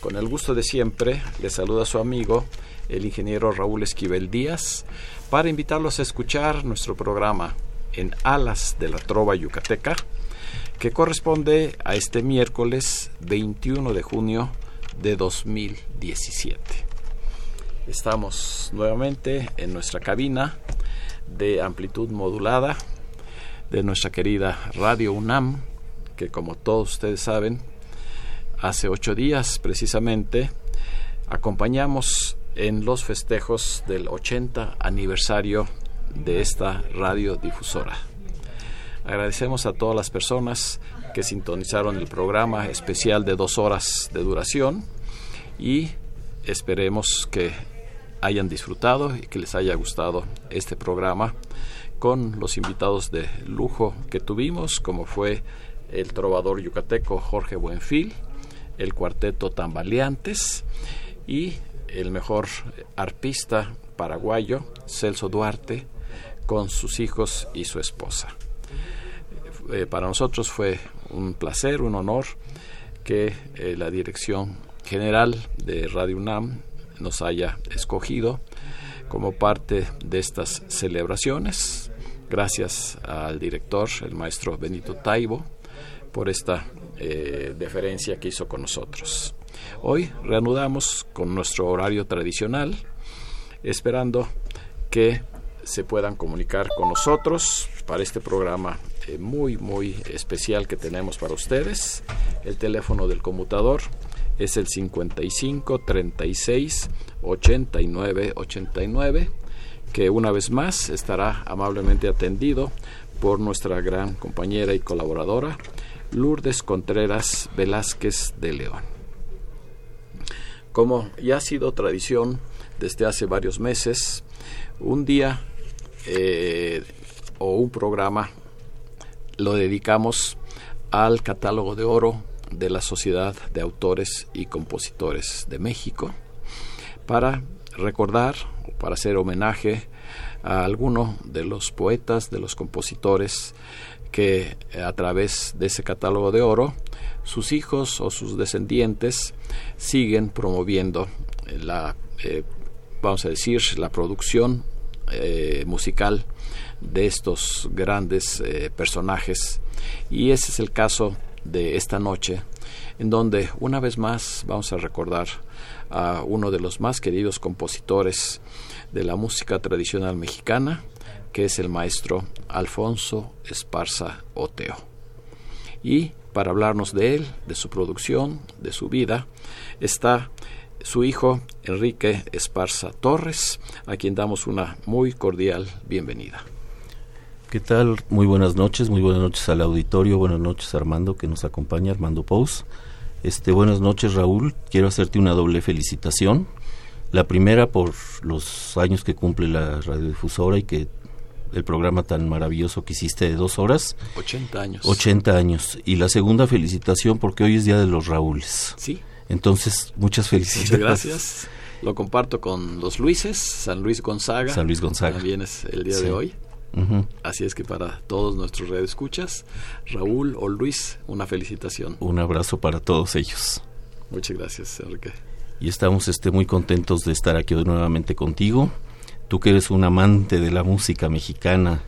Con el gusto de siempre, le saluda su amigo, el ingeniero Raúl Esquivel Díaz, para invitarlos a escuchar nuestro programa en Alas de la Trova Yucateca, que corresponde a este miércoles 21 de junio de 2017. Estamos nuevamente en nuestra cabina de amplitud modulada de nuestra querida Radio UNAM, que como todos ustedes saben, hace ocho días precisamente acompañamos en los festejos del 80 aniversario de esta radiodifusora. Agradecemos a todas las personas que sintonizaron el programa especial de dos horas de duración y esperemos que hayan disfrutado y que les haya gustado este programa con los invitados de lujo que tuvimos, como fue el trovador yucateco Jorge Buenfil, el cuarteto Tambaleantes y el mejor arpista paraguayo Celso Duarte con sus hijos y su esposa. Eh, para nosotros fue un placer, un honor que eh, la dirección general de Radio UNAM nos haya escogido como parte de estas celebraciones. Gracias al director, el maestro Benito Taibo, por esta eh, deferencia que hizo con nosotros. Hoy reanudamos con nuestro horario tradicional, esperando que se puedan comunicar con nosotros para este programa eh, muy, muy especial que tenemos para ustedes. El teléfono del conmutador es el 55 36 89 89, que una vez más estará amablemente atendido por nuestra gran compañera y colaboradora, Lourdes Contreras Velázquez de León. Como ya ha sido tradición desde hace varios meses, un día eh, o un programa lo dedicamos al catálogo de oro de la Sociedad de Autores y Compositores de México para recordar o para hacer homenaje a alguno de los poetas, de los compositores que eh, a través de ese catálogo de oro sus hijos o sus descendientes siguen promoviendo la, eh, vamos a decir, la producción eh, musical de estos grandes personajes. Y ese es el caso de esta noche, en donde una vez más vamos a recordar a uno de los más queridos compositores de la música tradicional mexicana, que es el maestro Alfonso Esparza Oteo. Y para hablarnos de él, de su producción, de su vida, está su hijo Enrique Esparza Torres, a quien damos una muy cordial bienvenida. ¿Qué tal? Muy buenas noches, muy buenas noches al auditorio, buenas noches Armando que nos acompaña, Armando Pous. Este, buenas noches Raúl, quiero hacerte una doble felicitación. La primera por los años que cumple la radiodifusora y que el programa tan maravilloso que hiciste de dos horas. 80 años. 80 años. Y la segunda felicitación porque hoy es Día de los Raúles. Sí. Entonces, muchas felicidades. Muchas gracias. Lo comparto con los Luises, San Luis Gonzaga. San Luis Gonzaga. También es el día de hoy. Así es que para todos nuestros escuchas Raúl o Luis, una felicitación. Un abrazo para todos ellos. Muchas gracias, Enrique. Y estamos este, muy contentos de estar aquí nuevamente contigo tú que eres un amante de la música mexicana,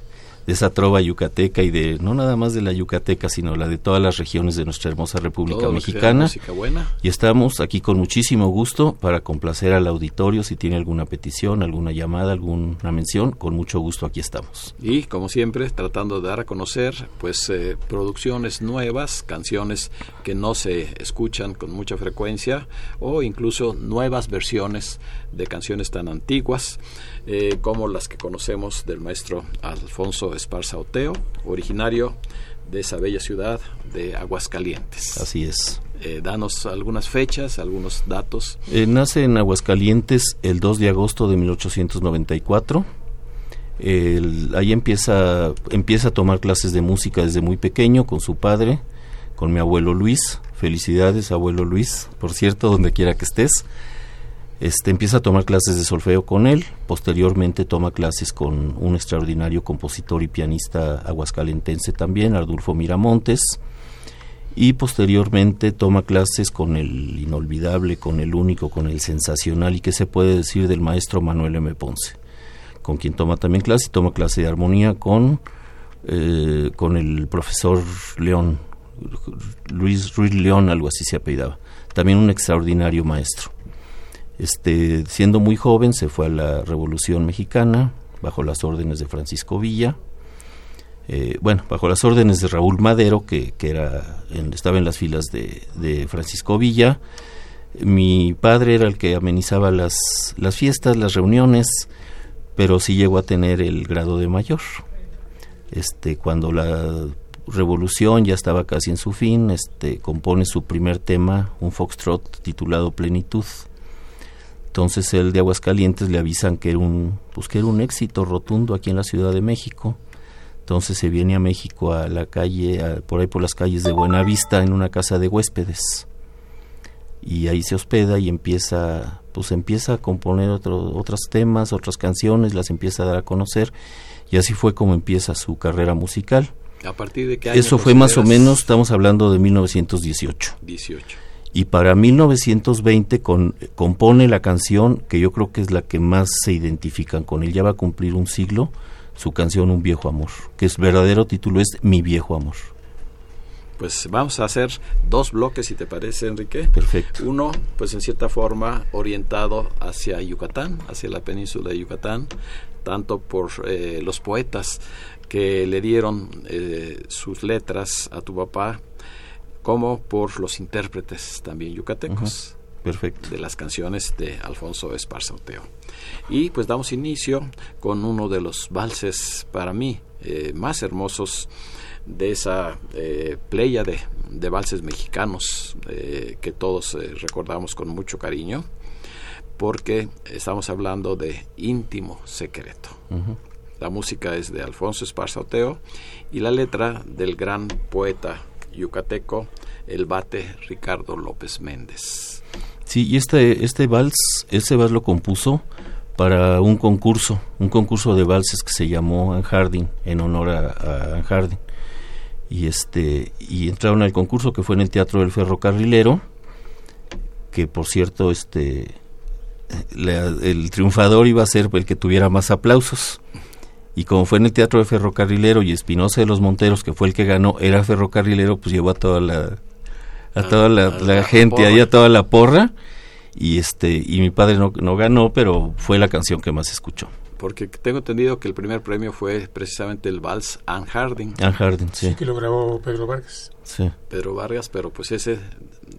de esa trova yucateca y de no nada más de la yucateca, sino la de todas las regiones de nuestra hermosa República Mexicana. Y estamos aquí con muchísimo gusto para complacer al auditorio si tiene alguna petición, alguna llamada, alguna mención, con mucho gusto aquí estamos. Y como siempre, tratando de dar a conocer pues eh, producciones nuevas, canciones que no se escuchan con mucha frecuencia o incluso nuevas versiones de canciones tan antiguas eh, como las que conocemos del maestro Alfonso Esparza Oteo, originario de esa bella ciudad de Aguascalientes. Así es. Eh, danos algunas fechas, algunos datos. Eh, nace en Aguascalientes el 2 de agosto de 1894. ahí empieza, empieza a tomar clases de música desde muy pequeño con su padre, con mi abuelo Luis. Felicidades, abuelo Luis, por cierto, donde quiera que estés. Este, empieza a tomar clases de solfeo con él, posteriormente toma clases con un extraordinario compositor y pianista aguascalentense también, Ardulfo Miramontes, y posteriormente toma clases con el inolvidable, con el único, con el sensacional y que se puede decir del maestro Manuel M. Ponce, con quien toma también clase toma clase de armonía con, eh, con el profesor León, Luis Ruiz León, algo así se apellidaba, también un extraordinario maestro. Este, siendo muy joven se fue a la Revolución Mexicana bajo las órdenes de Francisco Villa, eh, bueno, bajo las órdenes de Raúl Madero, que, era, estaba en las filas de, Francisco Villa. Mi padre era el que amenizaba las, las fiestas, las reuniones, pero sí llegó a tener el grado de mayor. Este, cuando la revolución ya estaba casi en su fin, este, compone su primer tema, un foxtrot titulado Plenitud. Entonces él de Aguascalientes le avisan que era un, pues que era un éxito rotundo aquí en la Ciudad de México entonces se viene a México a la calle, por ahí por las calles de Buenavista, en una casa de huéspedes. Y ahí se hospeda y empieza, pues empieza a componer otros temas, otras canciones, las empieza a dar a conocer. Y así fue como empieza su carrera musical. ¿A partir de qué año Eso fue más o menos, estamos hablando de 1918. 18. Y para 1920 con, compone la canción que yo creo que es la que más se identifican con él. Ya va a cumplir un siglo su canción Un viejo amor, que es verdadero título es Mi viejo amor. Pues vamos a hacer dos bloques, si te parece, Enrique. Perfecto. Uno, pues en cierta forma orientado hacia Yucatán, hacia la península de Yucatán, tanto por eh, los poetas que le dieron eh, sus letras a tu papá, como por los intérpretes también yucatecos. Perfecto. De las canciones de Alfonso Esparza y pues damos inicio con uno de los valses para mí eh, más hermosos de esa eh, playa de, de, valses mexicanos eh, que todos recordamos con mucho cariño, porque estamos hablando de íntimo secreto. La música es de Alfonso Esparzoteo y la letra del gran poeta yucateco, el bate Ricardo López Méndez. Sí, y este, este vals, ese vals lo compuso para un concurso, un concurso de valses que se llamó Anne Harding, en honor a, Harding. Y, este, y entraron al concurso que fue en el Teatro del Ferrocarrilero, que por cierto, este, el triunfador iba a ser el que tuviera más aplausos. Y como fue en el Teatro del Ferrocarrilero y Espinosa de los Monteros, que fue el que ganó, era ferrocarrilero, pues llevó a toda la, a toda la, gente, ahí a toda la porra y este y mi padre no, no ganó pero fue la canción que más escuchó porque tengo entendido que el primer premio fue precisamente el vals Anne Harding. Anne Harding, sí. que lo grabó Pedro Vargas. Sí. Pedro Vargas, pero pues ese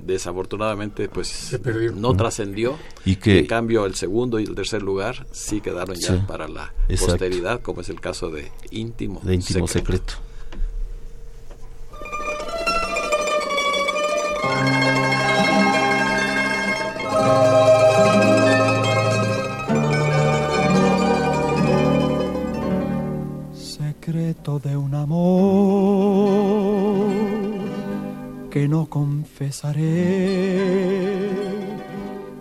desafortunadamente pues no trascendió. Y que en cambio el segundo y el tercer lugar sí quedaron ya para la posteridad, como es el caso de Íntimo, de íntimo secreto. Secreto de un amor que no confesaré.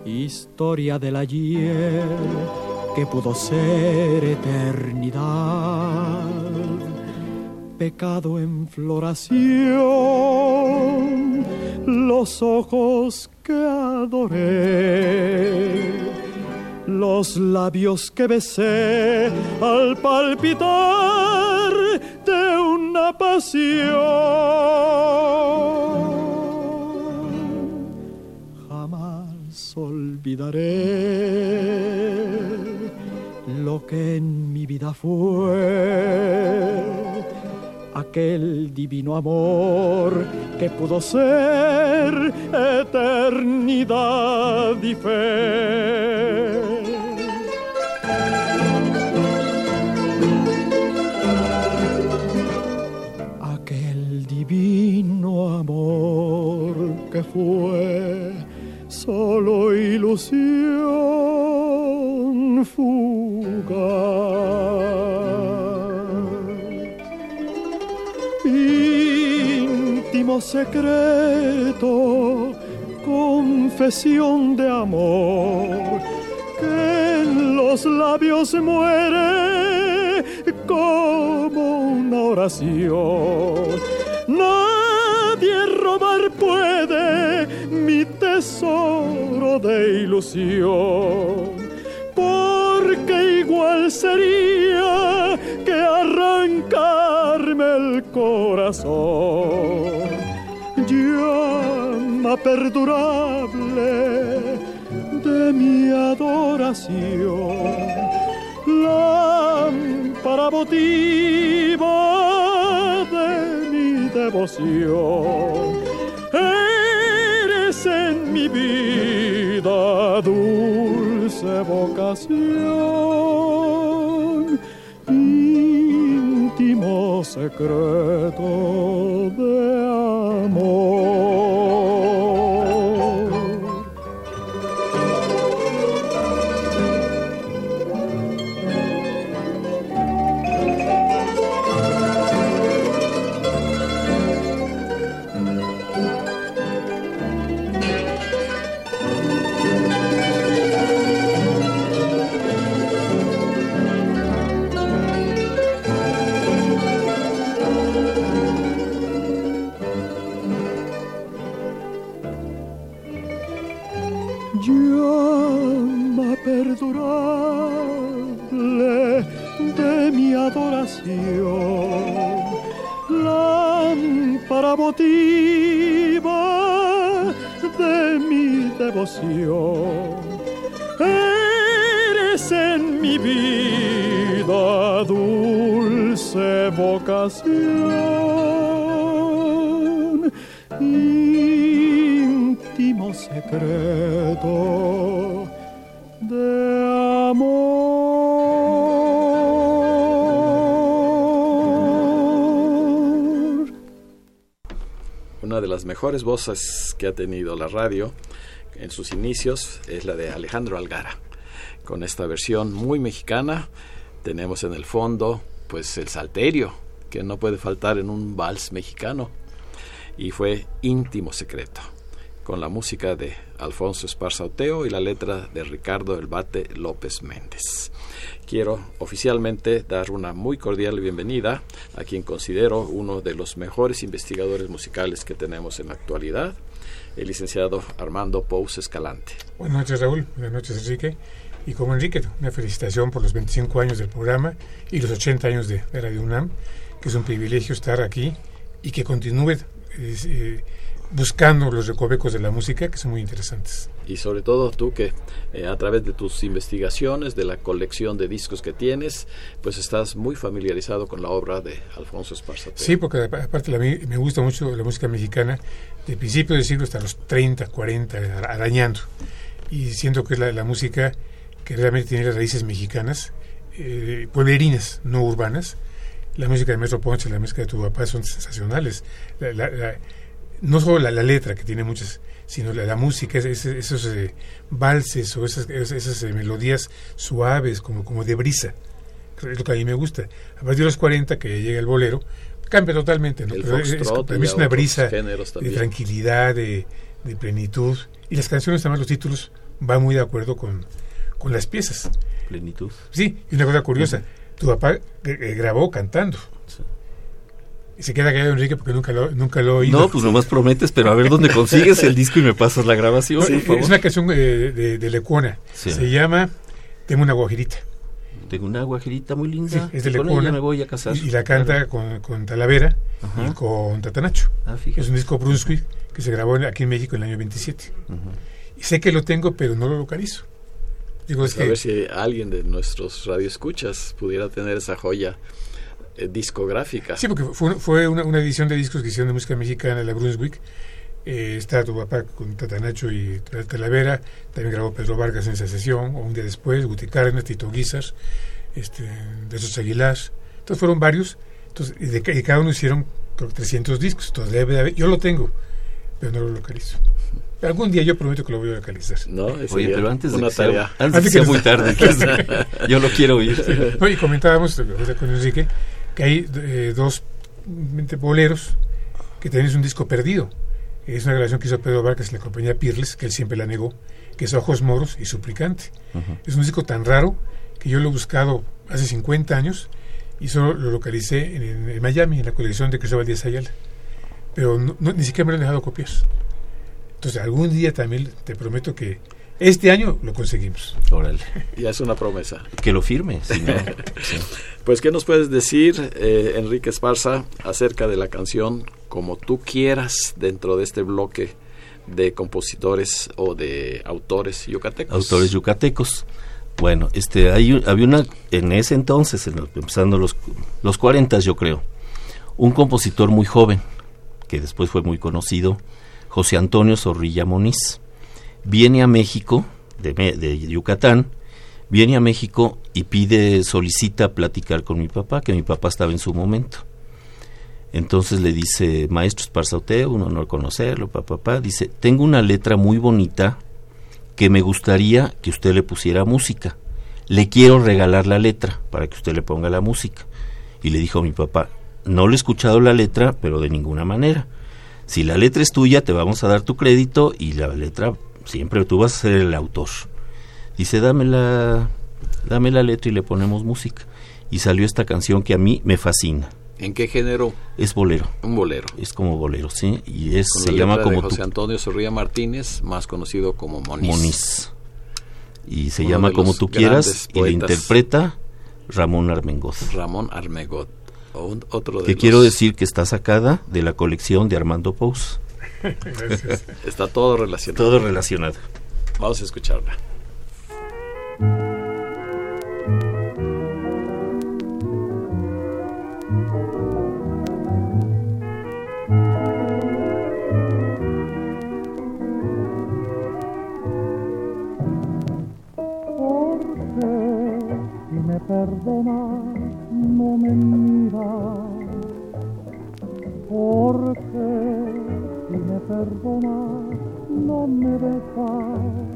Historia del ayer que pudo ser eternidad. Pecado en floración, los ojos que adoré, los labios que besé al palpitar de una pasión. Olvidaré lo que en mi vida fue aquel divino amor que pudo ser eternidad y fe. Aquel que fue solo ilusión fugaz. Íntimo secreto, confesión de amor que en los labios muere como una oración. Nadie robar puede mi tesoro de ilusión, porque igual sería que arrancarme el corazón. Llama perdurable de mi adoración, lámpara mi devoción. Eres en mi vida dulce vocación, íntimo secreto de devoción. Eres en mi vida dulce vocación íntimo secreto de amor. Una de las mejores voces que ha tenido la radio en sus inicios es la de Alejandro Algara. Con esta versión muy mexicana tenemos en el fondo pues el salterio, que no puede faltar en un vals mexicano. Y fue íntimo secreto, con la música de Alfonso Esparza Oteo y la letra de Ricardo El Bate López Méndez. Quiero oficialmente dar una muy cordial bienvenida a quien considero uno de los mejores investigadores musicales que tenemos en la actualidad, el licenciado Armando Pous Escalante. Buenas noches, Raúl. Buenas noches, Enrique. Y como Enrique, una felicitación por los 25 años del programa y los 80 años de, de Radio UNAM, que es un privilegio estar aquí y que continúe eh, buscando los recovecos de la música, que son muy interesantes. Y sobre todo tú que eh, a través de tus investigaciones, de la colección de discos que tienes, pues estás muy familiarizado con la obra de Alfonso Esparza. Sí, porque aparte la, me gusta mucho la música mexicana, de principio del siglo hasta los 30, 40, arañando. Y siento que es la, la música que realmente tiene las raíces mexicanas, eh, pueblerinas, no urbanas. La música de Metro Ponce, la música de tu papá son sensacionales. La, la, la, no solo la, letra, que tiene muchas, sino la, música, es, esos eh, valses o esas, esas eh, melodías suaves, como, como de brisa. Es lo que a mí me gusta. A partir de los 40, que llega el bolero, cambia totalmente. ¿no? El Pero es, una brisa de tranquilidad, de, de plenitud. Y las canciones, además, los títulos van muy de acuerdo con, con las piezas. Plenitud. Sí, y una cosa curiosa, tu papá eh, grabó cantando. Se queda callado Enrique porque nunca lo, nunca lo oído. No, pues nomás prometes, pero a ver dónde consigues el disco y me pasas la grabación, No, por favor. es una canción eh, de, de Lecuona. Sí. Se llama Tengo una guajirita. Tengo una guajerita muy Sí, linda. es de con Lecuona. ella me voy a casar. Y, y la canta con, con Talavera Ajá. y con Tatanacho. Ah. Es un disco Brunswick que se grabó aquí en México en el año 27. Ujú. Y sé que lo tengo, pero no lo localizo. Digo, es Pues a ver si alguien de nuestros radioescuchas pudiera tener esa joya eh, discográfica. Sí, porque fue, fue una, una edición de discos que hicieron de música mexicana, la Brunswick. Eh, está tu papá con Tatanacho y Talavera. También grabó Pedro Vargas en esa sesión. O un día después, Guti Cárdenas, Tito Guizar, este, de esos Aguilar. Entonces fueron varios. Entonces, y de, ca- y cada uno hicieron creo que 300 discos. Entonces, debe de haber- yo lo tengo. pero no lo localizo. Algún día yo prometo que lo voy a localizar. No, Oye, pero antes de una que sea, antes de que sea muy tarde, yo lo quiero oír. No, y comentábamos con Enrique que hay eh, dos boleros que también es un disco perdido. Es una grabación que hizo Pedro Vargas en la compañía Pirles, que él siempre la negó, que es Ojos Moros y Suplicante. Es un disco tan raro que yo lo he buscado hace 50 años y solo lo localicé en, en Miami, en la colección de Cristóbal Díaz Ayala. Pero no- no- ni siquiera me lo han dejado copiar. Entonces, algún día también te prometo que este año lo conseguimos. Órale, Ya es una promesa. que lo firme. si no, sí. Pues, ¿qué nos puedes decir, eh, Enrique Esparza, acerca de la canción Como tú quieras dentro de este bloque de compositores o de autores yucatecos? autores yucatecos. Bueno, este, hay, había una, en ese entonces, en los- empezando los, los 40 yo creo, un compositor muy joven, que después fue muy conocido, José Antonio Zorrilla Moniz. Viene a México, de, de Yucatán, viene a México y pide, solicita platicar con mi papá, que mi papá estaba en su momento. Entonces le dice, maestro Esparzaute, un honor conocerlo, papá, papá. Dice, tengo una letra muy bonita que me gustaría que usted le pusiera música. Le quiero regalar la letra para que usted le ponga la música. Y le dijo a mi papá, no le he escuchado la letra, pero de ninguna manera. Si la letra es tuya, te vamos a dar tu crédito y la letra siempre tú vas a ser el autor. Dice, dame la, dame la letra y le ponemos música. Y salió esta canción que a mí me fascina. ¿En qué género? Es bolero, Un bolero. es como bolero, ¿sí? Y es, Con se la llama letra de como José tú Antonio Zorrilla Martínez, más conocido como Moniz. Moniz. Y se Uno llama Como tú quieras y le interpreta Ramón Armengoz. Ramón Armegot. o un- otro de Que los- quiero decir que está sacada de la colección de Armando Pous. Gracias. Está todo relacionado. Todo relacionado. Vamos a escucharla. Porque si me perdonas no me miras. Porque perdonas no me besas.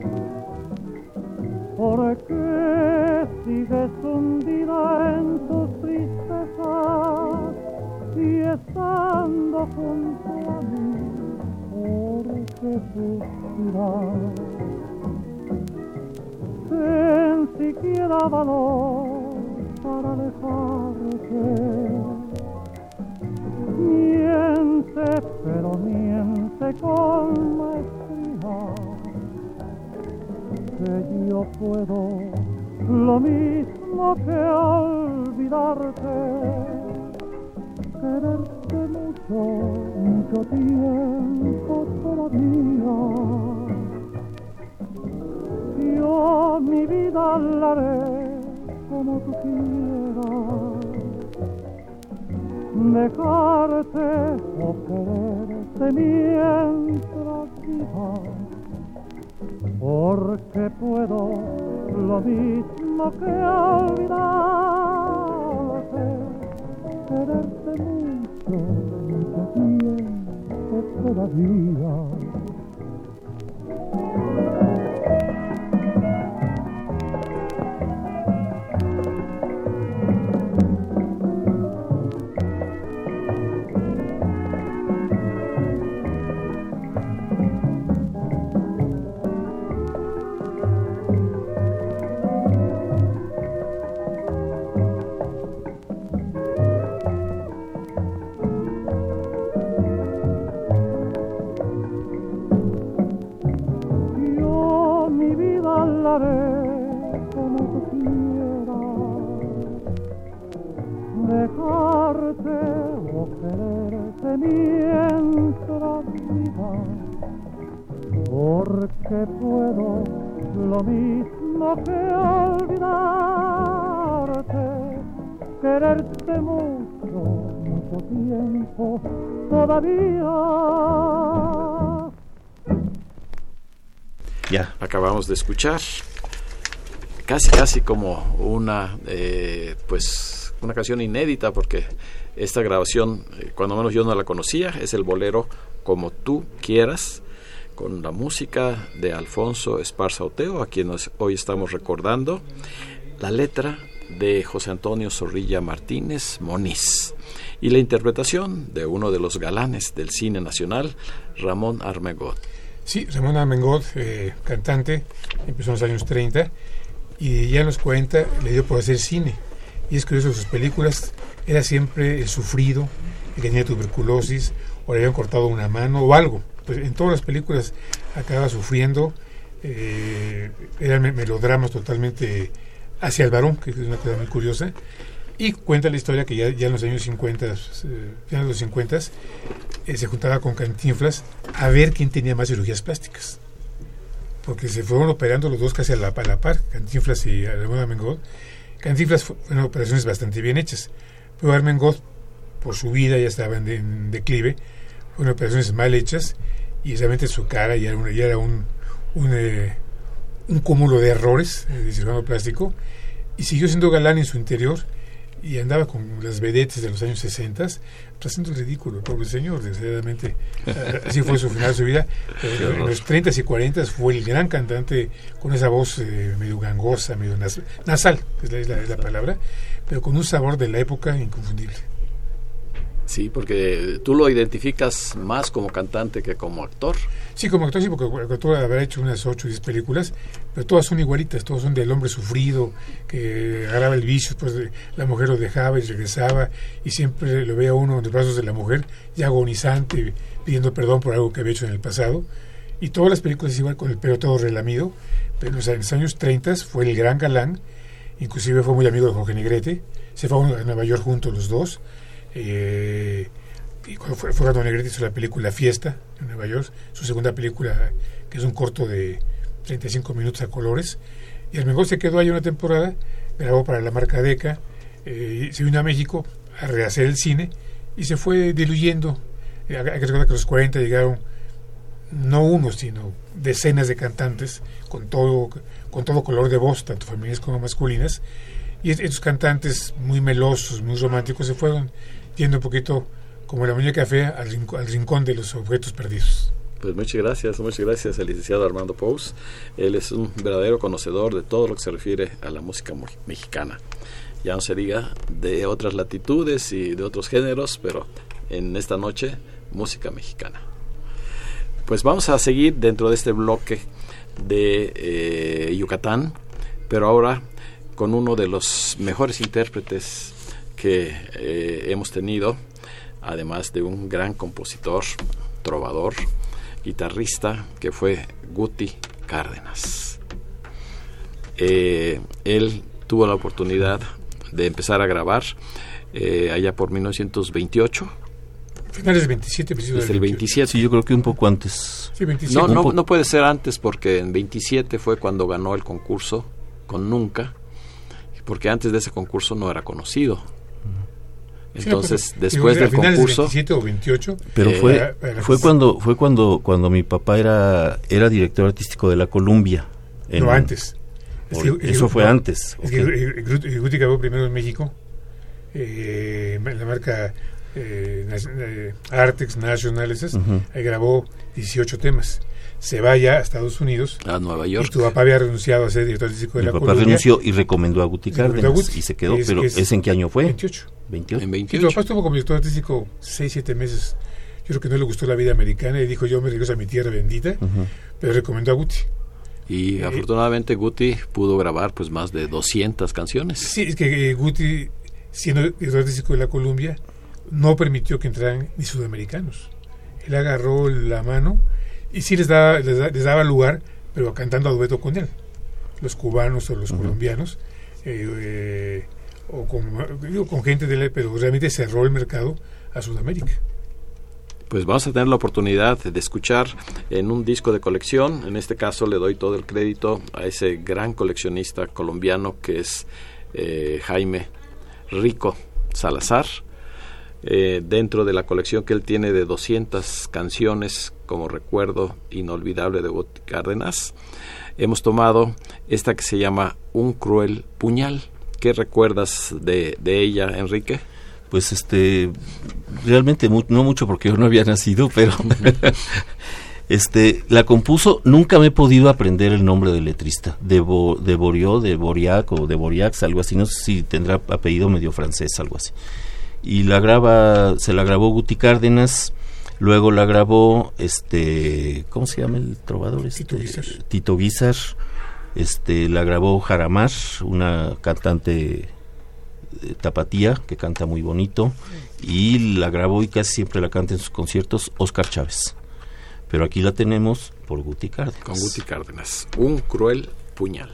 Porque sigues hundida en tus tristezas y estando junto a mí. Porque suspiras ten siquiera valor para alejarte. Miente, pero miente con maestría, que yo puedo lo mismo que olvidarte, quererte mucho, mucho tiempo todavía. Yo mi vida la haré como tú quieras. Dejarte o quererte mientras vivas. Porque puedo lo mismo que olvidarte. Quererte mucho, mucho tiempo todavía. Ya. acabamos de escuchar casi casi como una eh, pues una canción inédita porque Esta grabación, eh, cuando menos yo no la conocía, es el bolero Como tú quieras, con la música de Alfonso Esparza Oteo, a quien hoy estamos recordando, la letra de José Antonio Zorrilla Martínez Moniz y la interpretación de uno de los galanes del cine nacional, Ramón Armengot. Sí, Ramón Armengot, eh, cantante, empezó en los años 30 y ya en los 40 le dio por hacer cine. Y es curioso, sus películas era siempre el sufrido, el que tenía tuberculosis, o le habían cortado una mano o algo. Pues en todas las películas acaba sufriendo, eh, eran melodramas totalmente hacia el varón, que es una cosa muy curiosa. Y cuenta la historia que ya, ya en los años 50, eh, ya en los 50, eh, se juntaba con Cantinflas a ver quién tenía más cirugías plásticas. Porque se fueron operando los dos casi a la, a la par, Cantinflas y Armengot. Cantinflas fueron operaciones bastante bien hechas, pero Armengot, por su vida, ya estaba en, declive, fueron operaciones mal hechas y realmente su cara ya era, ya era un, un, eh, un, cúmulo de errores de cirujano plástico y siguió siendo galán en su interior y andaba con las vedetes de los años 60 haciendo el ridículo, pobre señor, desgraciadamente. Eh, así fue su final de su vida. en los 30 y 40 fue el gran cantante con esa voz eh, medio gangosa, medio nasal, es la, es la palabra, pero con un sabor de la época inconfundible. Sí, porque tú lo identificas más como cantante que como actor. Sí, como actor sí, porque actor habrá hecho unas 8 o 10 películas, pero todas son igualitas, todas son del hombre sufrido, que agarraba el vicio, pues la mujer lo dejaba y regresaba, y siempre lo veía uno en los brazos de la mujer, ya agonizante, pidiendo perdón por algo que había hecho en el pasado. Y todas las películas igual con el pelo todo relamido, pero en los años 30 fue el gran galán, inclusive fue muy amigo de Jorge Negrete, se fue a Nueva York juntos los dos eh, y cuando fue, fue cuando hizo la película Fiesta en Nueva York, su segunda película, que es un corto de 35 minutos a colores. Y mejor se quedó ahí una temporada, grabó para la marca Deca, eh, se vino a México a rehacer el cine y se fue diluyendo. Eh, hay que recordar que a los 40 llegaron no uno, sino decenas de cantantes con todo, con todo color de voz, tanto femeninas como masculinas. Y estos cantantes muy melosos, muy románticos, se fueron un poquito como la muñeca fea al, rincón, al rincón de los objetos perdidos. Pues muchas gracias, muchas gracias al licenciado Armando Pous. Él es un verdadero conocedor de todo lo que se refiere a la música mexicana. Ya no se diga de otras latitudes y de otros géneros, pero en esta noche, música mexicana. Pues vamos a seguir dentro de este bloque de eh, Yucatán, pero ahora con uno de los mejores intérpretes que eh, hemos tenido, además de un gran compositor, trovador, guitarrista, que fue Guti Cárdenas. Eh, él tuvo la oportunidad de empezar a grabar eh, allá por 1928. Finales del 27, Desde el 27. Sí, yo creo que un poco antes. Sí, 27. No, no, no puede ser antes porque en 27 fue cuando ganó el concurso con Nunca, porque antes de ese concurso no era conocido. Entonces, Sí, después digo, del concurso, 27 o 28. Pero Eh, fue era- era- fue cuando fue cuando cuando mi papá era era director artístico de la Columbia. en- no, antes. Es que- eso fue no, antes. Es ok. que Guti Guti grabó primero en México, eh, la marca eh, eh, Artex National, esas, Ujú. ahí grabó 18 temas. Se va ya a Estados Unidos a Nueva y York. tu papá había renunciado a ser director artístico de Mi la papá Columbia. renunció y recomendó a Guti Recomendó a Cárdenas Guti. y se quedó, Es- pero es- ¿ese en qué año fue? 28. 28. En Y tu 28. papá estuvo como director artístico 6, 7 meses. Yo creo que no le gustó la vida americana y dijo yo me regreso a mi tierra bendita, Ujú. pero recomendó a Guti. Y Eh, afortunadamente Guti pudo grabar pues más de 200 canciones. Sí, es que eh, Guti, siendo director artístico de la Columbia, no permitió que entraran ni sudamericanos. Él agarró la mano y sí les daba, les, da- les daba lugar, pero cantando a dueto con él. Los cubanos o los colombianos, eh, eh, o con, digo, con gente de él, pero realmente cerró el mercado a Sudamérica. Pues vamos a tener la oportunidad de escuchar en un disco de colección. En este caso le doy todo el crédito a ese gran coleccionista colombiano que es eh, Jaime Rico Salazar. Eh, dentro de la colección que él tiene de 200 canciones como recuerdo inolvidable de Guti Cárdenas, hemos tomado esta que se llama Un cruel puñal. ¿Qué recuerdas de, de ella, Enrique? Pues este, realmente no mucho porque yo no había nacido, pero este, la compuso, nunca me he podido aprender el nombre del letrista, de, de Borió, de Boriac o de Boriax, algo así, no sé si tendrá apellido medio francés, algo así. Y la graba, se la grabó Guti Cárdenas, luego la grabó, este, ¿cómo se llama el trovador? Este, Tito Guizar. Tito Guizar, este, la grabó Jaramar, una cantante eh, tapatía que canta muy bonito, y la grabó y casi siempre la canta en sus conciertos Oscar Chávez. Pero aquí la tenemos por Guti Cárdenas. Con Guti Cárdenas. Un cruel puñal.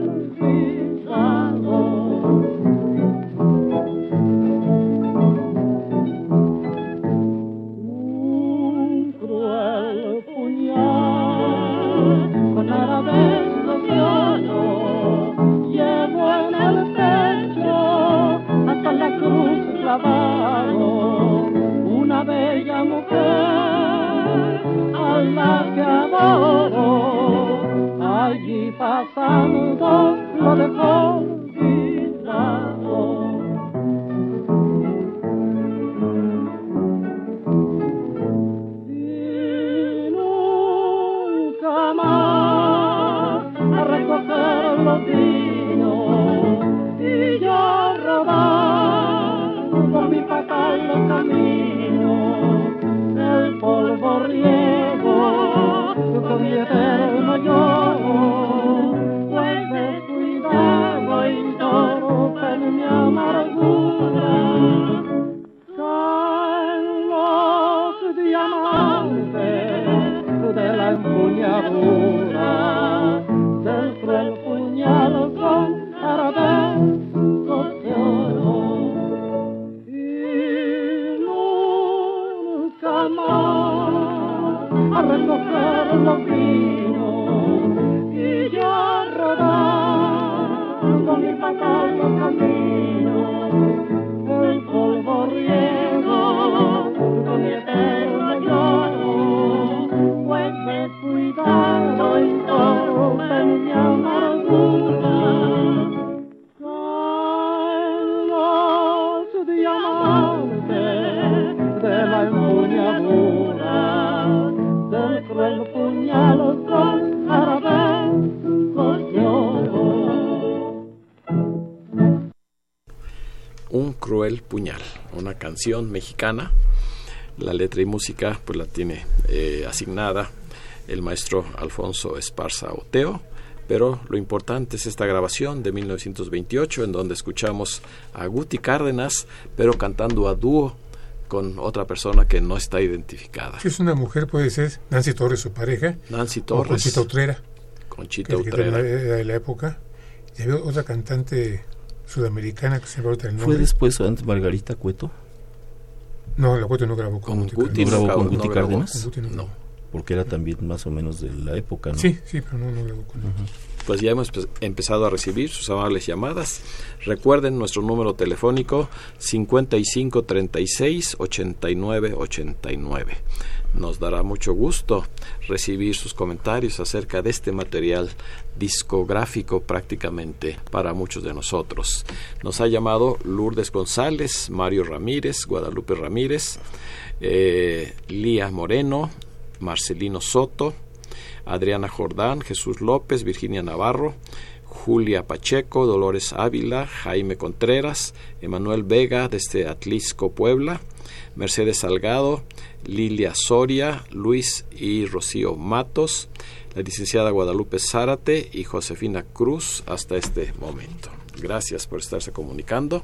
adoro allí pasando eterno lloro canción mexicana. La letra y música pues la tiene eh, asignada el maestro Alfonso Esparza Oteo, pero lo importante es esta grabación de 1928 en donde escuchamos a Guti Cárdenas, pero cantando a dúo con otra persona que no está identificada. Si es una mujer, puede ser Nancy Torres, su pareja, Nancy o Torres, Conchita Utrera, Conchita que, que Utrera. era de la época. Y había otra cantante sudamericana que se el ¿Fue nombre. después antes Margarita Cueto? No, la Cueto no grabó con, Con Guti Guti, Cárdenas. ¿No grabó con Guti no grabó. Cárdenas? Con Guti no. No. Porque era también más o menos de la época, ¿no? Sí, sí, pero no, no grabó con pues ya hemos empe- empezado a recibir sus amables llamadas. Recuerden nuestro número telefónico 55 36 89 89. Nos dará mucho gusto recibir sus comentarios acerca de este material discográfico prácticamente para muchos de nosotros. Nos ha llamado Lourdes González, Mario Ramírez, Guadalupe Ramírez, eh, Lía Moreno, Marcelino Soto, Adriana Jordán, Jesús López, Virginia Navarro, Julia Pacheco, Dolores Ávila, Jaime Contreras, Emanuel Vega desde Atlisco, Puebla, Mercedes Salgado, Lilia Soria, Luis y Rocío Matos, la licenciada Guadalupe Zárate y Josefina Cruz hasta este momento. Gracias por estarse comunicando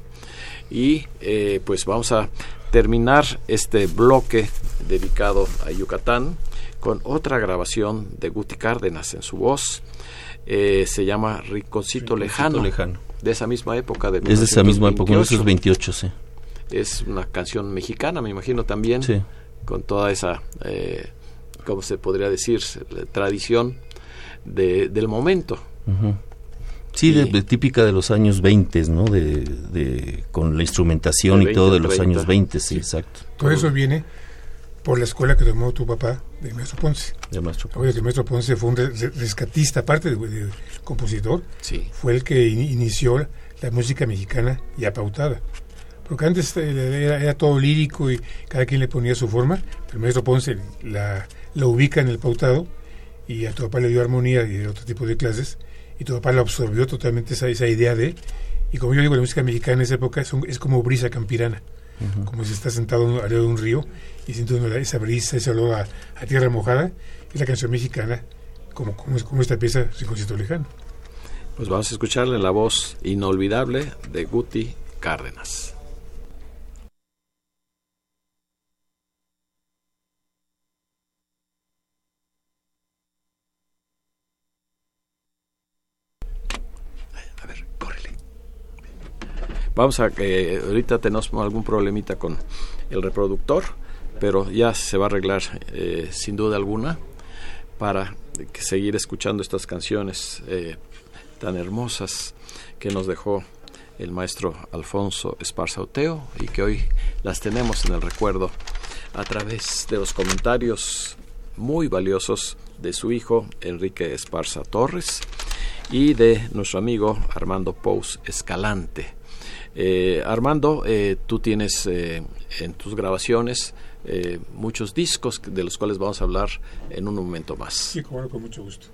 y eh, pues vamos a terminar este bloque dedicado a Yucatán con otra grabación de Guti Cárdenas en su voz. Eh, se llama Ricocito Lejano. Lejano. de esa misma época. De es de esa misma época, 1928, sí. Es una canción mexicana, me imagino también, sí. con toda esa, eh, ¿cómo se podría decir?, tradición de, del momento. Sí, de, típica de los años 20, ¿no? De, de con la instrumentación y todo de los años 20, sí, exacto. Todo eso viene por la escuela que tomó tu papá, de Maestro Ponce. De Maestro Ponce. el Maestro Ponce fue un rescatista, aparte de, compositor, sí. fue el que inició la música mexicana ya pautada. Porque antes eh, era, todo lírico y cada quien le ponía su forma, pero el Maestro Ponce la, la ubica en el pautado y a tu papá le dio armonía y otro tipo de clases y tu papá la absorbió totalmente esa, esa idea de y como yo digo la música mexicana en esa época es, es como brisa campirana como si está sentado al lado de un río y sintiendo esa brisa, ese olor a, tierra mojada, es la canción mexicana, como, como, como esta pieza sin concierto lejano. Pues vamos a escucharle la voz inolvidable de Guti Cárdenas. Vamos a que eh, ahorita tenemos algún problemita con el reproductor, pero ya se va a arreglar eh, sin duda alguna para seguir escuchando estas canciones eh, tan hermosas que nos dejó el maestro Alfonso Esparza Oteo y que hoy las tenemos en el recuerdo a través de los comentarios muy valiosos de su hijo Enrique Esparza Torres y de nuestro amigo Armando Pous Escalante eh, Armando, eh, tú tienes eh, en tus grabaciones muchos discos de los cuales vamos a hablar en un momento más. Sí, con mucho gusto.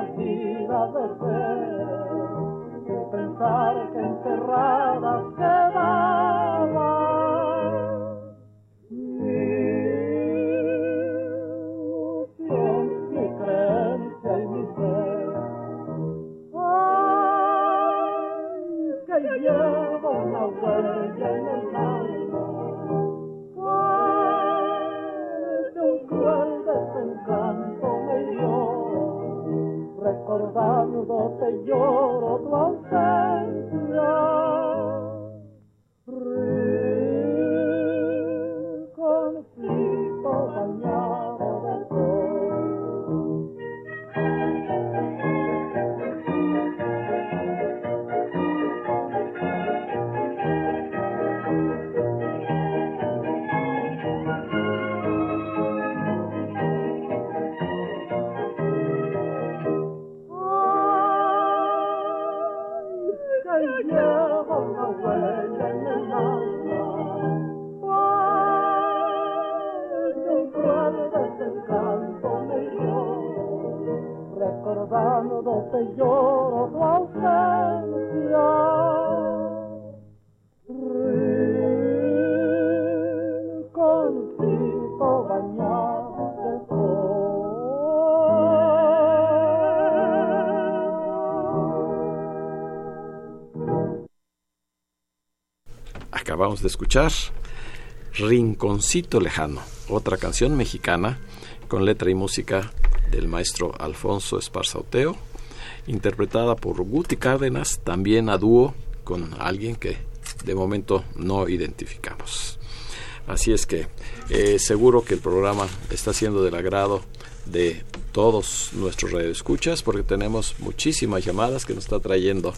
vida de fe, pensar que encerradas recordándote lloro tu ausencia. De escuchar Rinconcito Lejano, otra canción mexicana con letra y música del maestro Alfonso Esparzauteo, interpretada por Guti Cárdenas, también a dúo con alguien que de momento no identificamos. Así es que eh, seguro que el programa está siendo del agrado de todos nuestros radioescuchas porque tenemos muchísimas llamadas que nos está trayendo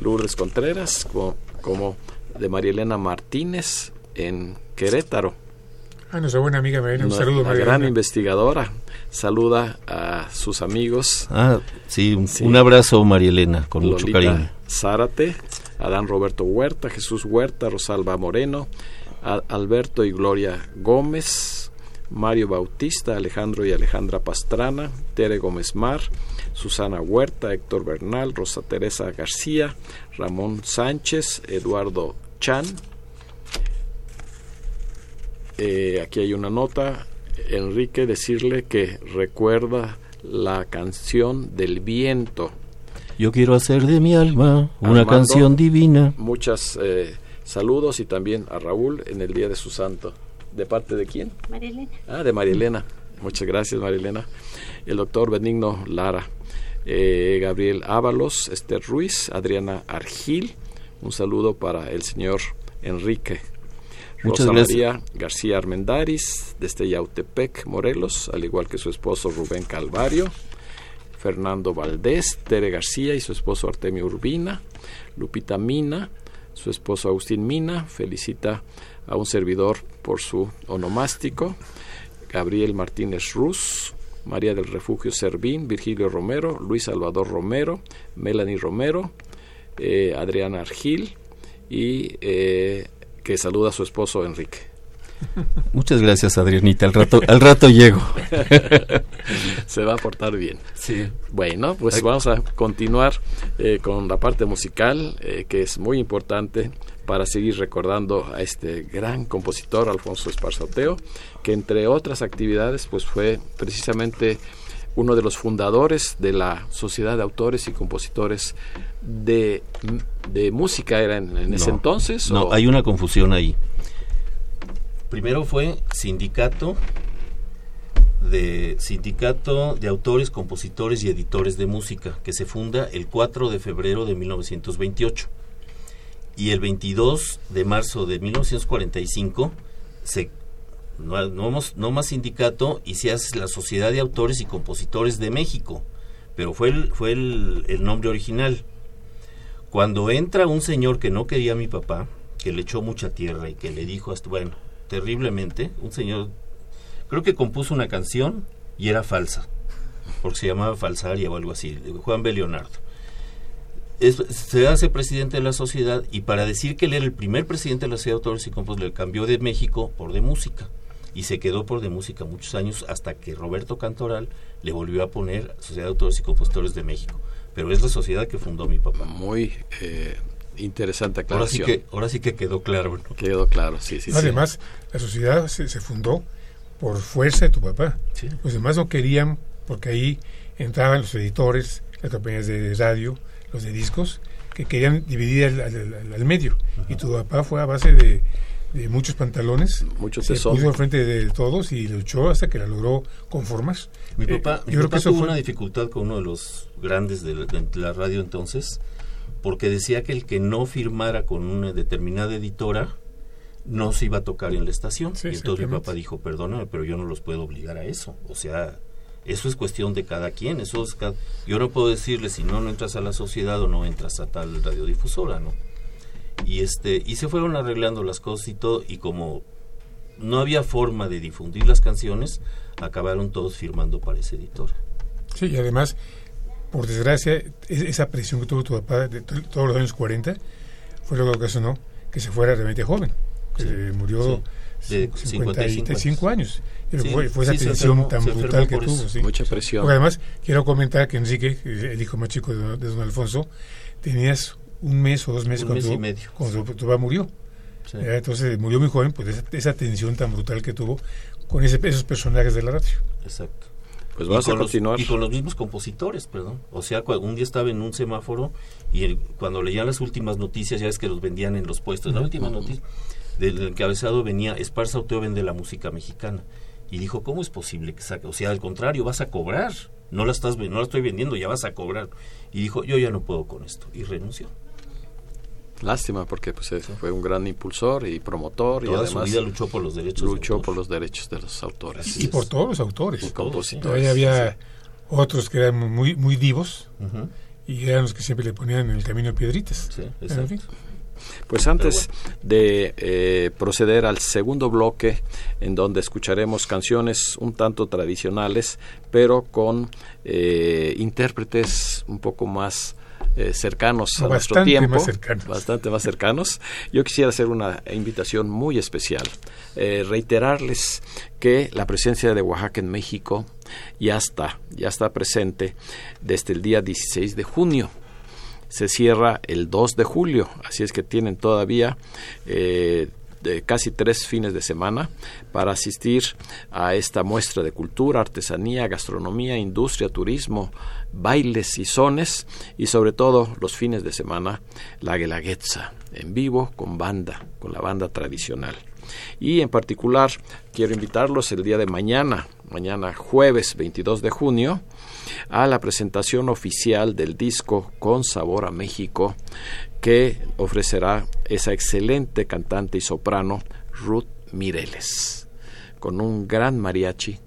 Lourdes Contreras como, como de María Elena Martínez en Querétaro. Ah, nuestra buena amiga María, un Una- saludo una María gran Elena. investigadora. Saluda a sus amigos Ah, sí, un, Sí. un abrazo, María Elena, con mucho cariño. Zárate, Adán Roberto Huerta, Jesús Huerta, Rosalba Moreno, A- Alberto y Gloria Gómez, Mario Bautista, Alejandro y Alejandra Pastrana, Tere Gómez Mar, Susana Huerta, Héctor Bernal, Rosa Teresa García, Ramón Sánchez, Eduardo Chan. Eh, aquí hay una nota. Enrique decirle que recuerda la canción del viento. Yo quiero hacer de mi alma una Armando. canción divina. Muchas eh, saludos y también a Raúl en el día de su santo. ¿De parte de quién? Marilena. Ah, de María Elena. Muchas gracias, María Elena. El doctor Benigno Lara, eh, Gabriel Ábalos, Esther Ruiz, Adriana Argil. Un saludo para el señor Enrique. Muchas Rosa gracias. María García Armendaris, desde Yautepec, Morelos, al igual que su esposo Rubén Calvario. Fernando Valdés, Tere García y su esposo Artemio Urbina, Lupita Mina, su esposo Agustín Mina, felicita a un servidor por su onomástico, Gabriel Martínez Ruz, María del Refugio Servín, Virgilio Romero, Luis Salvador Romero, Melanie Romero, eh, Adriana Argil y eh, que saluda a su esposo Enrique. Muchas gracias, Adrianita. Al rato, al rato llego. Se va a portar bien. Sí. Bueno, pues vamos a continuar eh, con la parte musical, eh, que es muy importante para seguir recordando a este gran compositor, Alfonso Esparzoteo, que entre otras actividades, pues fue precisamente uno de los fundadores de la Sociedad de Autores y Compositores de, de Música, ¿era en, en ese No, entonces? No, o- hay una confusión ahí. Primero fue sindicato de sindicato de autores, compositores y editores de música que se funda el 4 de febrero de 1928 y el 22 de marzo de 1945 se no, no, hemos- no más sindicato y se hace la Sociedad de Autores y Compositores de México, pero fue el, fue el, el nombre original. Cuando entra un señor que no quería a mi papá, que le echó mucha tierra y que le dijo, hasta, bueno, terriblemente, un señor, creo que compuso una canción y era falsa, porque se llamaba Falsaria o algo así, Juan B. Leonardo. Se hace presidente de la sociedad y para decir que él era el primer presidente de la Sociedad de Autores y Compositores, le cambió de México por de música y se quedó por de música muchos años hasta que Roberto Cantoral le volvió a poner Sociedad de Autores y Compositores de México. Pero es la sociedad que fundó mi papá. Muy eh, interesante Ahora sí, aclaración. que, ahora sí que quedó claro. ¿no? Quedó claro, sí, sí. sí. Además, la sociedad se, se fundó por fuerza de tu papá. Sí. Los demás no querían, porque ahí entraban los editores, las compañías de radio, los de discos, que querían dividir al, al- al- al medio. Y tu papá fue a base de, de muchos pantalones, Mucho se puso al frente de todos y luchó hasta que la logró conformar. Mi Eh, papá, mi papá que eso tuvo fue una dificultad con uno de los grandes de la, de la radio entonces, porque decía que el que no firmara con una determinada editora no se iba a tocar en la estación. Sí, y entonces mi papá dijo, perdóname, pero yo no los puedo obligar a eso. O sea, eso es cuestión de cada quien. Eso es ca- yo no puedo decirle si no, no entras a la sociedad o no entras a tal radiodifusora, ¿no? Y, este, y se fueron arreglando las cosas y todo, y como no había forma de difundir las canciones, acabaron todos firmando para esa editora. Sí, y además, por desgracia, es- esa presión que tuvo tu papá de to- todos los años 40 fue lo que ocasionó que se fuera realmente joven. que Sí, murió sí. De 55 años. Pero Sí, fue, fue esa sí, se tensión enfermó- tan brutal que tuvo. Mucha presión. Porque además, quiero comentar que Enrique, el hijo más chico de, don- de don Alfonso, tenías un mes o dos meses Un cuando, mes y tu- medio. cuando tu papá murió. Sí. Eh, Entonces murió muy joven, pues esa, esa tensión tan brutal que tuvo con ese- esos personajes de la radio. Exacto. Pues Y vamos a con los- continuar. y con los mismos compositores, perdón. O sea, un día estaba en un semáforo y el- cuando leían las últimas noticias, ya ves que los vendían en los puestos. La última noticia del encabezado venía Esparza Oteo vende la música mexicana. Y dijo, ¿cómo es posible que saque? O sea, al contrario, vas a cobrar. No la, estás, ven- no la estoy vendiendo, ya vas a cobrar. Y dijo, yo ya no puedo con esto. Y renunció. Lástima porque pues fue un gran impulsor y promotor y Toda además su vida luchó por los derechos. de luchó autor. por los derechos de los autores Y por todos los autores. y compositores. Ahí había otros que eran muy, muy divos y eran los que siempre le ponían en el camino piedritas. Sí, Pero, exacto. en fin, Pues antes de eh, proceder al segundo bloque, en donde escucharemos canciones un tanto tradicionales, pero con eh, intérpretes un poco más eh, cercanos a nuestro tiempo, más cercanos. bastante más cercanos. Yo quisiera hacer una invitación muy especial, eh, reiterarles que la presencia de Oaxaca en México ya está, ya está presente desde el día 16 de junio se cierra el 2 de julio, así es que tienen todavía eh, casi tres fines de semana para asistir a esta muestra de cultura, artesanía, gastronomía, industria, turismo, bailes y sones y sobre todo los fines de semana la Guelaguetza en vivo con banda, con la banda tradicional. Y en particular quiero invitarlos el día de mañana, mañana jueves 22 de junio, a la presentación oficial del disco Con Sabor a México que ofrecerá esa excelente cantante y soprano Ruth Mireles con un gran mariachi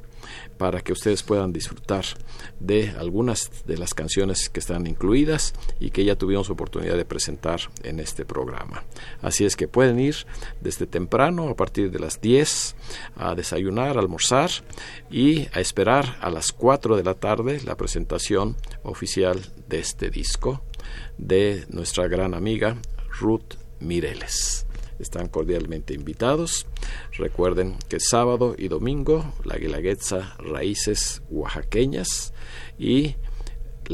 para que ustedes puedan disfrutar de algunas de las canciones que están incluidas y que ya tuvimos oportunidad de presentar en este programa. Así es que pueden ir desde temprano, a partir de las 10, a desayunar, a almorzar y a esperar a las 4 de la tarde la presentación oficial de este disco de nuestra gran amiga Ruth Mireles están cordialmente invitados. Recuerden que sábado y domingo la Guelaguetza Raíces Oaxaqueñas y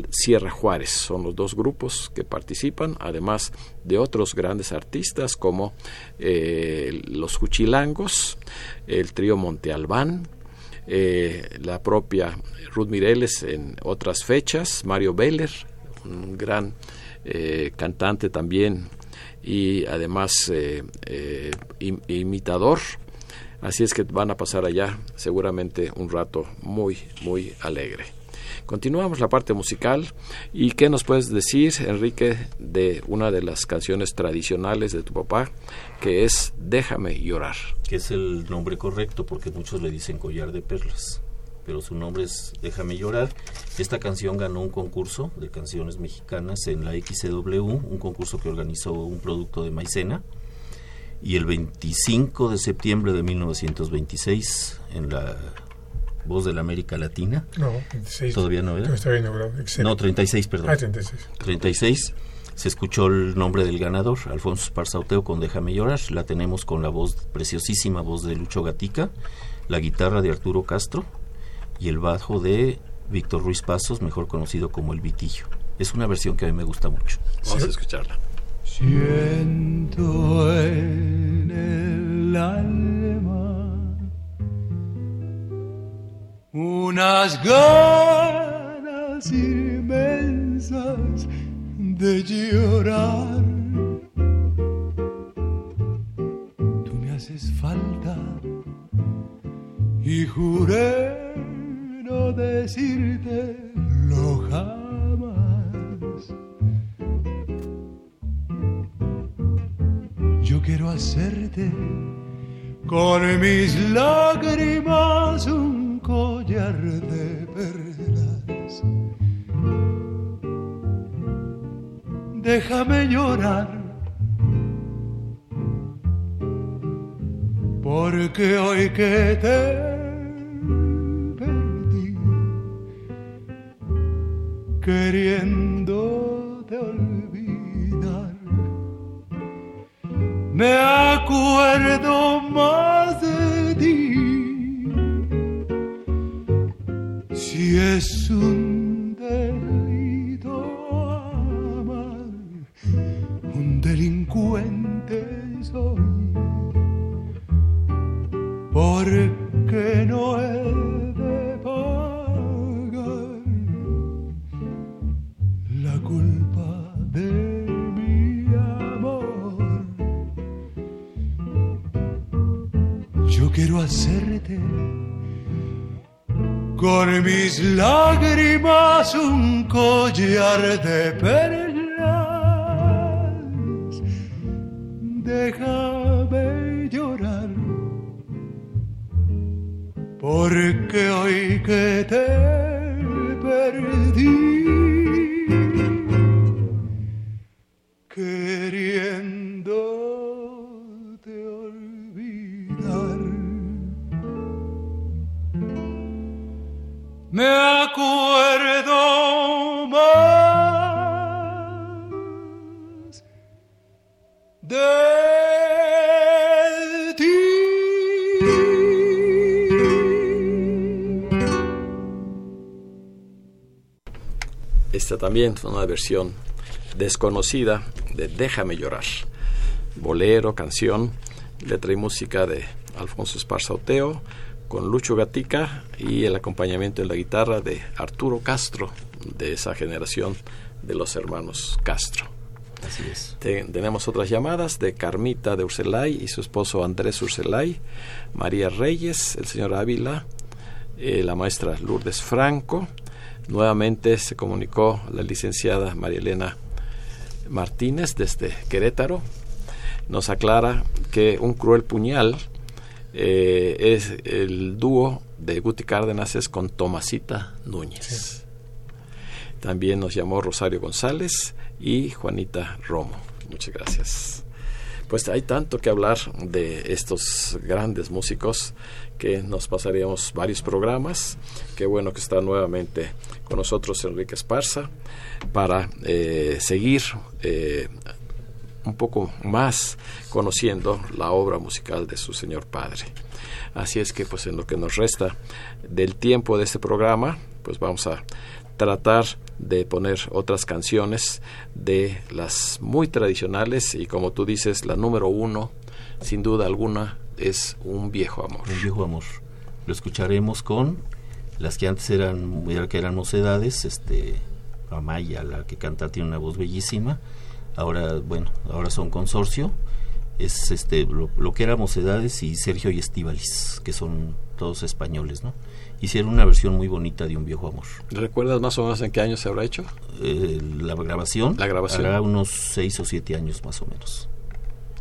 Sierra Juárez son los dos grupos que participan, además de otros grandes artistas como eh, los Juchilangos, el trío Monte Albán, eh, la propia Ruth Mireles en otras fechas, Mario Beller, un gran eh, cantante también y además eh, eh, im- imitador. Así es que van a pasar allá seguramente un rato muy, muy alegre. Continuamos la parte musical. ¿Y qué nos puedes decir, Enrique, de una de las canciones tradicionales de tu papá, que es Déjame llorar? que es el nombre correcto porque muchos le dicen collar de perlas, pero su nombre es Déjame llorar. Esta canción ganó un concurso de canciones mexicanas en la XCW, un concurso que organizó un producto de maicena. Y el 25 de septiembre de 1926, en la Voz de la América Latina, no, 26. Todavía no, ¿verdad? estaba inaugurado. No, 36, perdón. Ah, 36. 36 se escuchó el nombre del ganador, Alfonso Esparzauteo con Déjame llorar. La tenemos con la voz, preciosísima voz de Lucho Gatica, la guitarra de Arturo Castro y el bajo de Víctor Ruiz Pasos, mejor conocido como El Vitillo. Es una versión que a mí me gusta mucho. Vamos a escucharla. Siento en el alma unas ganas inmensas de llorar. Tú me haces falta y juré no decirte lo jamás. Yo quiero hacerte con mis lágrimas un collar de perlas. Déjame llorar, porque hoy que te queriéndote olvidar. Me acuerdo más de ti. Si es un delito amar, un delincuente soy. Porque no he quiero hacerte con mis lágrimas un collar de perlas. déjame llorar, porque hoy que te perdí, me acuerdo más de Esta también es una versión desconocida de Déjame llorar. Bolero, canción, letra y música de Alfonso Esparza Oteo, con Lucho Gatica y el acompañamiento en la guitarra de Arturo Castro, de esa generación de los hermanos Castro. Así es. Te- tenemos otras llamadas de Carmita de Urselay y su esposo Andrés Urselay, María Reyes, el señor Ávila, eh, la maestra Lourdes Franco. Nuevamente se comunicó la licenciada María Elena Martínez desde Querétaro. Nos aclara que un cruel puñal eh, es el dúo de Guti Cárdenas es con Tomasita Núñez. También nos llamó Rosario González y Juanita Romo. Muchas gracias. Pues hay tanto que hablar de estos grandes músicos que nos pasaríamos varios programas. Qué bueno que está nuevamente con nosotros Enrique Esparza para eh, seguir eh, un poco más conociendo la obra musical de su señor padre. Así es que pues en lo que nos resta del tiempo de este programa, pues vamos a tratar de poner otras canciones de las muy tradicionales y como tú dices, la número uno, sin duda alguna, es Un viejo amor. Un viejo amor. Lo escucharemos con las que antes eran, que eran mocedades, este, Amaya, la que canta, tiene una voz bellísima. Ahora, bueno, ahora son consorcio. Es este lo, lo que era mocedades y Sergio y Estíbalis, que son todos españoles, ¿no? Hicieron una versión muy bonita de Un viejo amor. ¿Recuerdas más o menos en qué año se habrá hecho? Eh, la grabación. La grabación. Hará unos seis o siete años más o menos.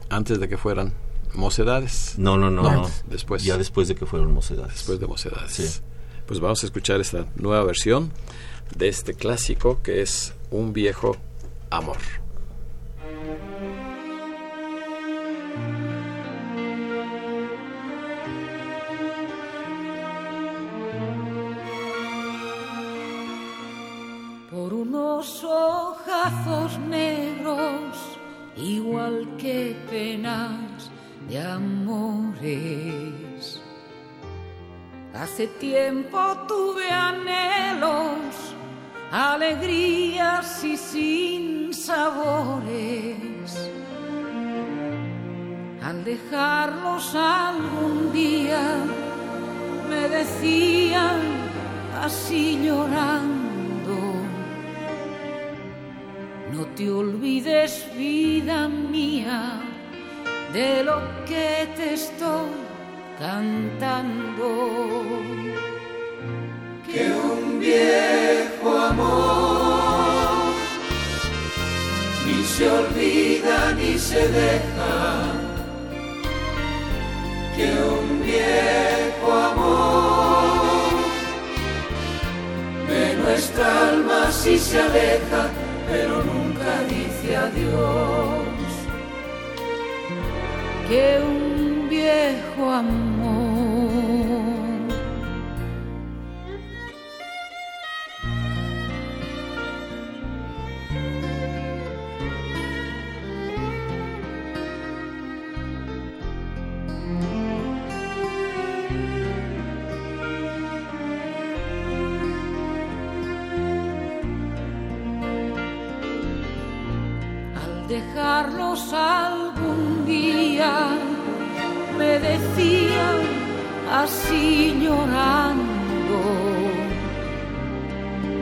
Antes de que fueran mocedades. No, no, no. No, no. después. Ya después de que fueron mocedades. Después de mocedades. Sí. Pues vamos a escuchar esta nueva versión de este clásico que es Un viejo amor. Por unos ojazos negros, igual que penas de amores. Hace tiempo tuve anhelos, alegrías y sin sabores. Al dejarlos algún día, me decían así llorando. No te olvides, vida mía, de lo que te estoy cantando. que un viejo amor ni se olvida ni se deja, nuestra alma sí se aleja, pero nunca dice adiós. que un viejo amor. Así llorando.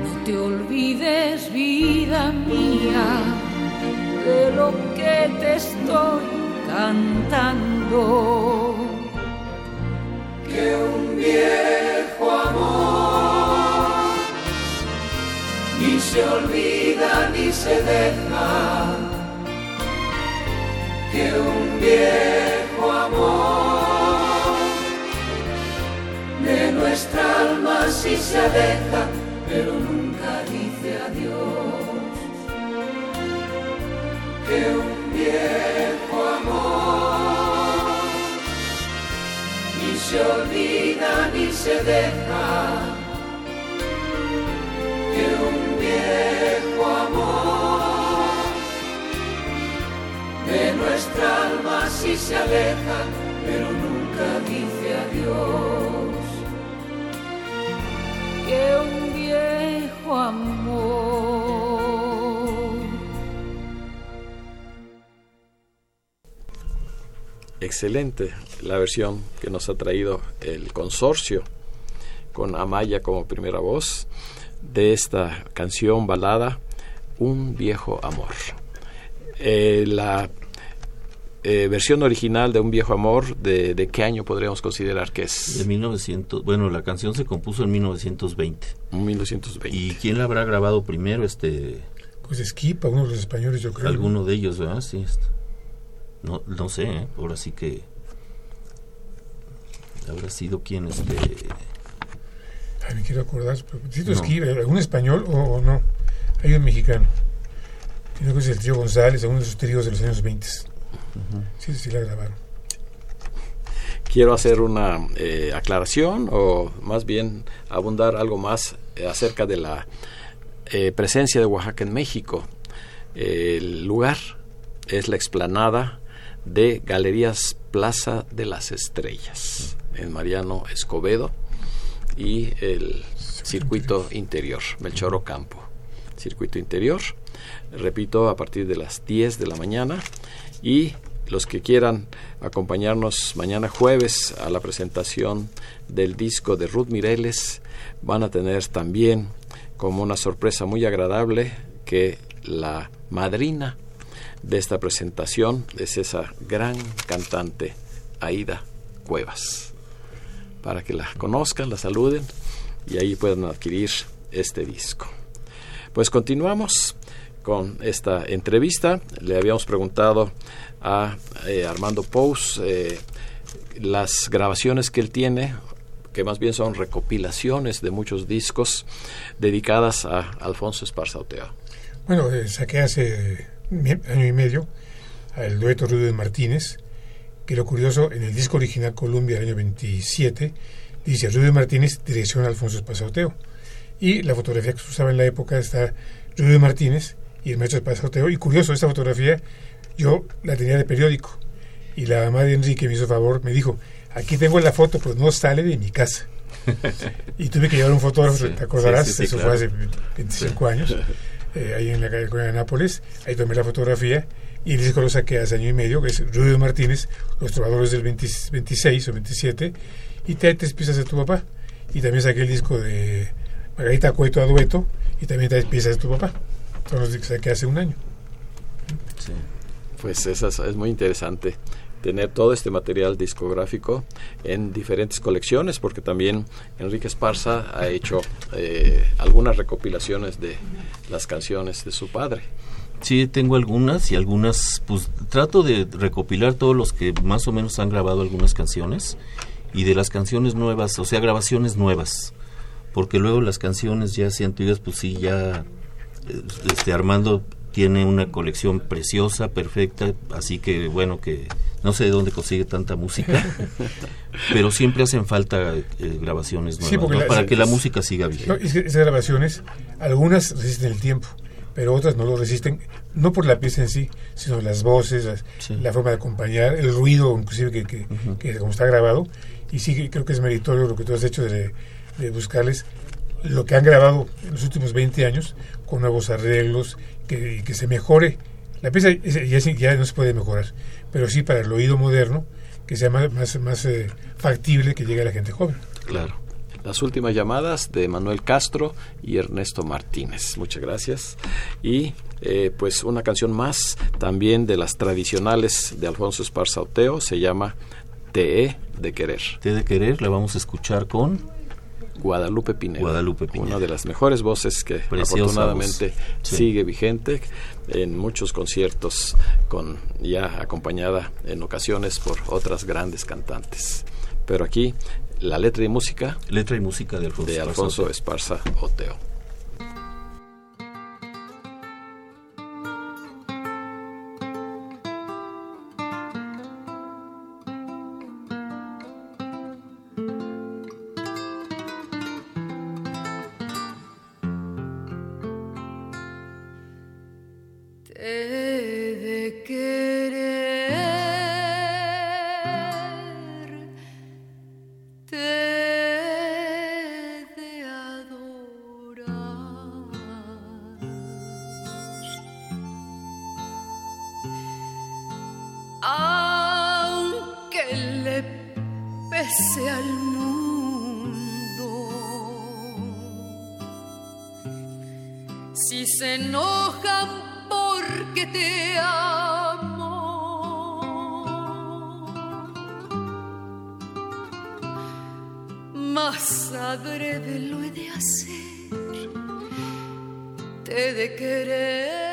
No te olvides, vida mía, de lo que te estoy cantando. que un viejo amor ni se olvida ni se deja, que un viejo amor nuestra alma si se aleja, pero nunca dice adiós. Que un viejo amor ni se olvida ni se deja. Que un viejo amor de nuestra alma si se aleja, pero nunca dice adiós. Que un viejo amor excelente la versión que nos ha traído el consorcio con Amaya como primera voz de esta canción balada Un viejo amor. Eh, la eh, versión original de Un viejo amor, de, de, qué año podríamos considerar que es? De 1900, bueno, la canción se compuso en 1920. 1920. ¿Y quién la habrá grabado primero? Este Pues Esquipa, uno de los españoles, yo creo. Alguno de ellos, ¿verdad? Sí. Este. No, no sé, ¿eh? ahora sí que habrá sido quien este Ay, me quiero acordar Tito no. Esquiva, algún español o, o, no hay un mexicano creo que es el tío González alguno de sus tríos de los años 20 uh -huh. sí, sí la grabaron quiero hacer una eh, aclaración o más bien abundar algo más eh, acerca de la eh, presencia de Oaxaca en México el lugar es la explanada de Galerías Plaza de las Estrellas en Mariano Escobedo y el circuito interior, Melchor Ocampo. Circuito interior, repito, a partir de las 10 de la mañana y los que quieran acompañarnos mañana jueves a la presentación del disco de Ruth Mireles van a tener también como una sorpresa muy agradable que la madrina de esta presentación es esa gran cantante Aida Cuevas. Para que la conozcan, la saluden y ahí puedan adquirir este disco. Pues continuamos con esta entrevista. Le habíamos preguntado a eh, Armando Pous eh, las grabaciones que él tiene, que más bien son recopilaciones de muchos discos dedicadas a Alfonso Esparza Oteo. Bueno, eh, saqué hace año y medio al dueto Rudy Martínez, que lo curioso, en el disco original Columbia del año 27, dice Rudy Martínez, dirección Alfonso Espazauteo. Y la fotografía que se usaba en la época está Rudy Martínez y el maestro Espazauteo. Y curioso, esta fotografía yo la tenía de periódico. Y la mamá de Enrique me hizo favor, me dijo, aquí tengo la foto, pero no sale de mi casa. y tuve que llevar un fotógrafo, sí, te acordarás, sí, sí, eso claro. fue hace 25 años eh, ahí en la calle de Nápoles, ahí tomé la fotografía y el disco lo saqué hace año y medio, que es Rudy Martínez, Los Trovadores del 20, 26 o 27, y Te tres piezas de tu papá. Y también saqué el disco de Margarita Cueto a dueto, y también Tres piezas de tu papá. Los que hace un año. Sí. Pues es muy interesante tener todo este material discográfico en diferentes colecciones, porque también Enrique Esparza ha hecho eh, algunas recopilaciones de las canciones de su padre. Sí, tengo algunas y algunas, pues trato de recopilar todos los que más o menos han grabado algunas canciones y de las canciones nuevas, o sea, grabaciones nuevas, porque luego las canciones ya así antiguas, pues sí, ya este Armando tiene una colección preciosa, perfecta, así que bueno que no sé de dónde consigue tanta música, pero siempre hacen falta eh, grabaciones nuevas sí, ¿no? la, para que la música siga bien. No, es que esas grabaciones, algunas resisten el tiempo, pero otras no lo resisten, no por la pieza en sí, sino las voces, las, sí. la forma de acompañar, el ruido inclusive que, que, uh -huh. que, como está grabado, y sí creo que es meritorio lo que tú has hecho de, de buscarles lo que han grabado en los últimos 20 años con nuevos arreglos, que, que se mejore. La pieza ya, ya, no se puede mejorar, pero sí para el oído moderno, que sea más, más, más eh, factible que llegue a la gente joven. Claro. Las últimas llamadas de Manuel Castro y Ernesto Martínez. Muchas gracias. Y eh, pues una canción más, también de las tradicionales de Alfonso Esparza Oteo, se llama Te de Querer. Te de Querer, la vamos a escuchar con Guadalupe Pineda. Guadalupe Pineda. Una de las mejores voces que Preciosa afortunadamente voz. Sí. sigue vigente en muchos conciertos, con ya acompañada en ocasiones por otras grandes cantantes. Pero aquí la letra y música Letra y música de Alfonso. de Alfonso. Esparza Oteo. Te de querer,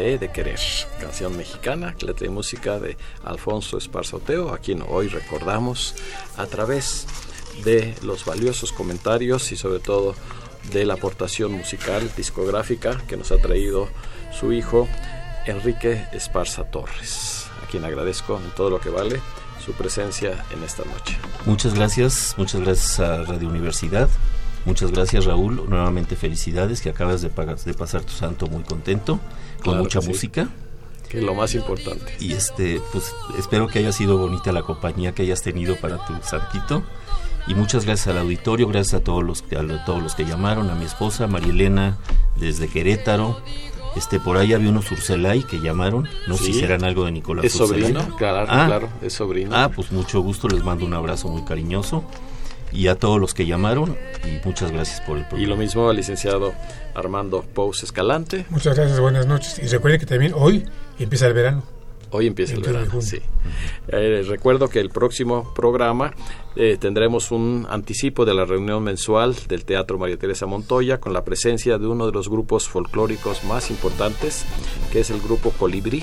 He de querer, canción mexicana, letra música de Alfonso Esparza Oteo, a quien hoy recordamos a través de los valiosos comentarios y sobre todo de la aportación musical discográfica que nos ha traído su hijo Enrique Esparza Torres, a quien agradezco en todo lo que vale su presencia en esta noche. Muchas gracias, muchas gracias a Radio Universidad. Muchas gracias Raúl, nuevamente felicidades que acabas de, pagar- de pasar tu santo muy contento, con Claro mucha que sí. música. Que es lo más importante. Y este, pues espero que haya sido bonita la compañía que hayas tenido para tu santito. Y muchas gracias al auditorio, gracias a todos los a todos los que llamaron, a mi esposa María Elena desde Querétaro. Este, por ahí había unos Urselay que llamaron, no sé Sí. si serán algo de Nicolás Es Urselay. sobrino, claro, Ah. claro, es sobrino. Ah, pues mucho gusto, les mando un abrazo muy cariñoso. Y a todos los que llamaron, y muchas gracias por el Y programa. lo mismo al licenciado Armando Pous Escalante. Muchas gracias, buenas noches. Y recuerden que también hoy empieza el verano. Hoy empieza el 21 de verano, sí. Eh, recuerdo que el próximo programa eh, tendremos un anticipo de la reunión mensual del Teatro María Teresa Montoya con la presencia de uno de los grupos folclóricos más importantes, que es el grupo Colibrí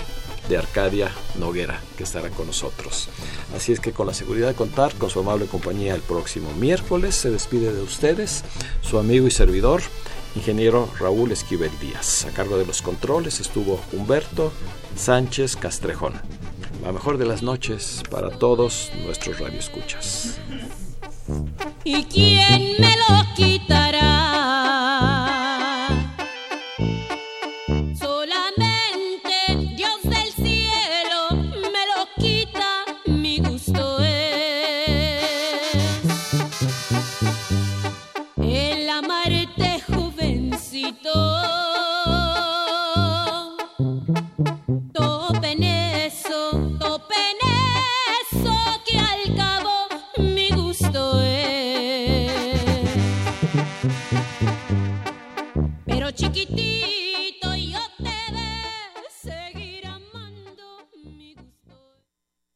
de Arcadia Noguera, que estará con nosotros. Así es que con la seguridad de contar con su amable compañía el próximo miércoles, se despide de ustedes su amigo y servidor, ingeniero Raúl Esquivel Díaz. A cargo de los controles estuvo Humberto Sánchez Castrejón. La mejor de las noches para todos nuestros radioescuchas. ¿Y quién me lo quitará?